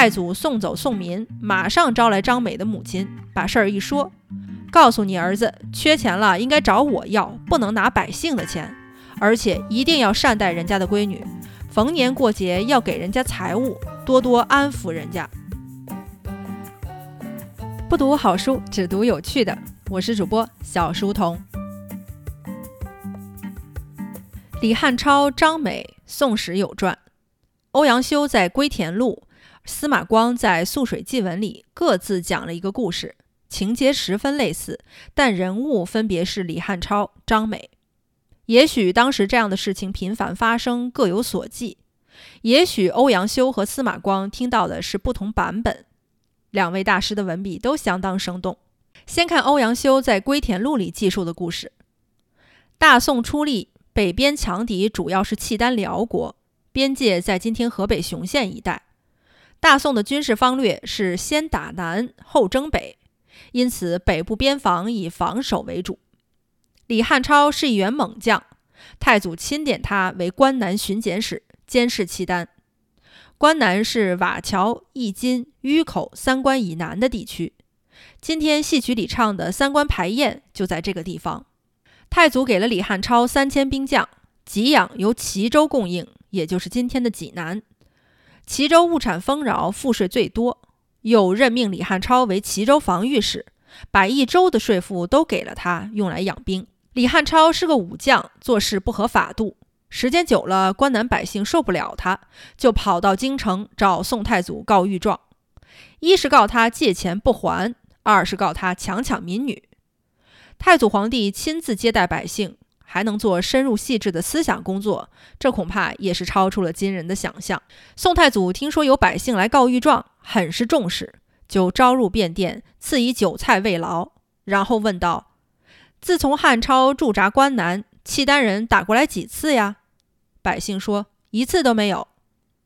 太祖送走宋民，马上招来张美的母亲，把事儿一说，告诉你儿子，缺钱了应该找我要，不能拿百姓的钱，而且一定要善待人家的闺女，逢年过节要给人家财物，多多安抚人家。不读好书，只读有趣的。我是主播小书童。李汉超、张美，《宋史》有传。欧阳修在《归田录》，司马光在《素水记文》里各自讲了一个故事，情节十分类似，但人物分别是李汉超、张美。也许当时这样的事情频繁发生，各有所记；也许欧阳修和司马光听到的是不同版本。两位大师的文笔都相当生动。先看欧阳修在《归田录》里记述的故事：大宋初立，北边强敌主要是契丹辽国，边界在今天河北雄县一带。大宋的军事方略是先打南，后征北，因此北部边防以防守为主。李汉超是一员猛将，太祖钦点他为关南巡检使，监视契丹。关南是瓦桥、义金、峪口三关以南的地区。今天戏曲里唱的三关排宴就在这个地方。太祖给了李汉超三千兵将，给养由齐州供应，也就是今天的济南。齐州物产丰饶，赋税最多，又任命李汉超为齐州防御使，把一州的税赋都给了他，用来养兵。李汉超是个武将，做事不合法度。时间久了，关南百姓受不了他，就跑到京城找宋太祖告御状。一是告他借钱不还，二是告他强抢民女。太祖皇帝亲自接待百姓，还能做深入细致的思想工作，这恐怕也是超出了今人的想象。宋太祖听说有百姓来告御状，很是重视，就招入便殿，赐以酒菜慰劳，然后问道：“自从汉超驻扎关南，契丹人打过来几次呀？”百姓说一次都没有。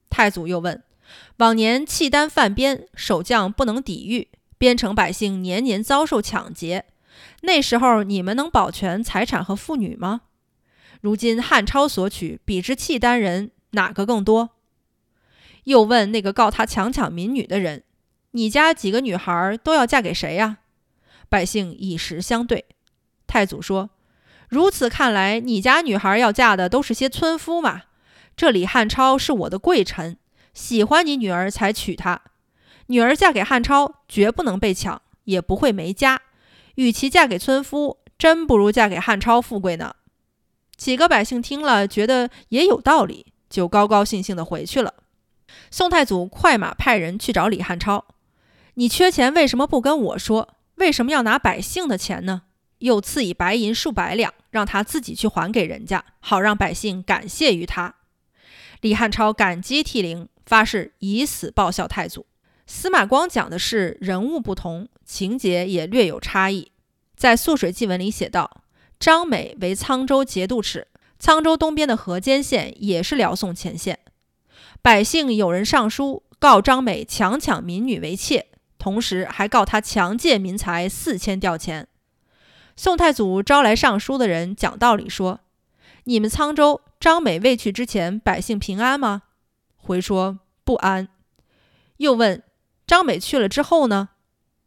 太祖又问：往年契丹犯边，守将不能抵御，边城百姓年年遭受抢劫，那时候你们能保全财产和妇女吗？如今汉超所取比之契丹人哪个更多？又问那个告他强抢民女的人：你家几个女孩都要嫁给谁呀？百姓以实相对。太祖说。如此看来，你家女孩要嫁的都是些村夫嘛？这李汉超是我的贵臣，喜欢你女儿才娶她。女儿嫁给汉超，绝不能被抢，也不会没家。与其嫁给村夫，真不如嫁给汉超富贵呢。几个百姓听了，觉得也有道理，就高高兴兴地回去了。宋太祖快马派人去找李汉超：“你缺钱，为什么不跟我说？为什么要拿百姓的钱呢？”又赐以白银数百两，让他自己去还给人家，好让百姓感谢于他。李汉超感激涕零，发誓以死报效太祖。司马光讲的是人物不同，情节也略有差异。在《素水记文》里写道：张美为沧州节度使，沧州东边的河间县也是辽宋前线。百姓有人上书告张美强抢民女为妾，同时还告他强借民财四千吊钱。宋太祖招来上书的人，讲道理说：“你们沧州张美未去之前，百姓平安吗？”回说不安。又问张美去了之后呢？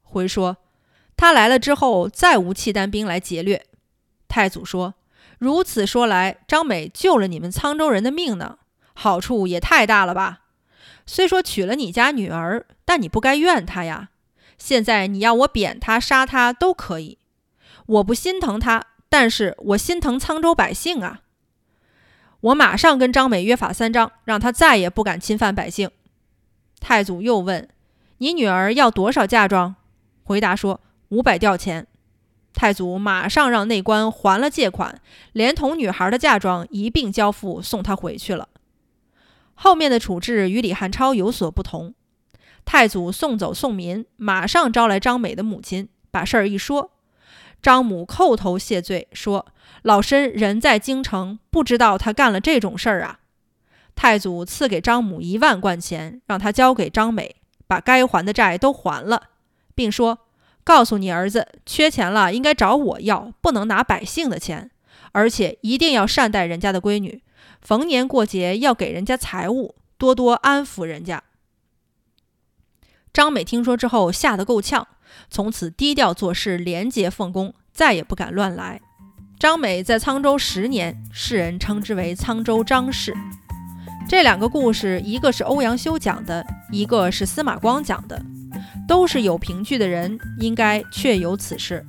回说他来了之后，再无契丹兵来劫掠。太祖说：“如此说来，张美救了你们沧州人的命呢，好处也太大了吧？虽说娶了你家女儿，但你不该怨他呀。现在你要我贬他、杀他都可以。”我不心疼他，但是我心疼沧州百姓啊！我马上跟张美约法三章，让他再也不敢侵犯百姓。太祖又问：“你女儿要多少嫁妆？”回答说：“五百吊钱。”太祖马上让内官还了借款，连同女孩的嫁妆一并交付，送她回去了。后面的处置与李汉超有所不同。太祖送走宋民，马上招来张美的母亲，把事儿一说。张母叩头谢罪，说：“老身人在京城，不知道他干了这种事儿啊。”太祖赐给张母一万贯钱，让他交给张美，把该还的债都还了，并说：“告诉你儿子，缺钱了应该找我要，不能拿百姓的钱，而且一定要善待人家的闺女，逢年过节要给人家财物，多多安抚人家。”张美听说之后吓得够呛，从此低调做事，廉洁奉公，再也不敢乱来。张美在沧州十年，世人称之为沧州张氏。这两个故事，一个是欧阳修讲的，一个是司马光讲的，都是有凭据的人应该确有此事。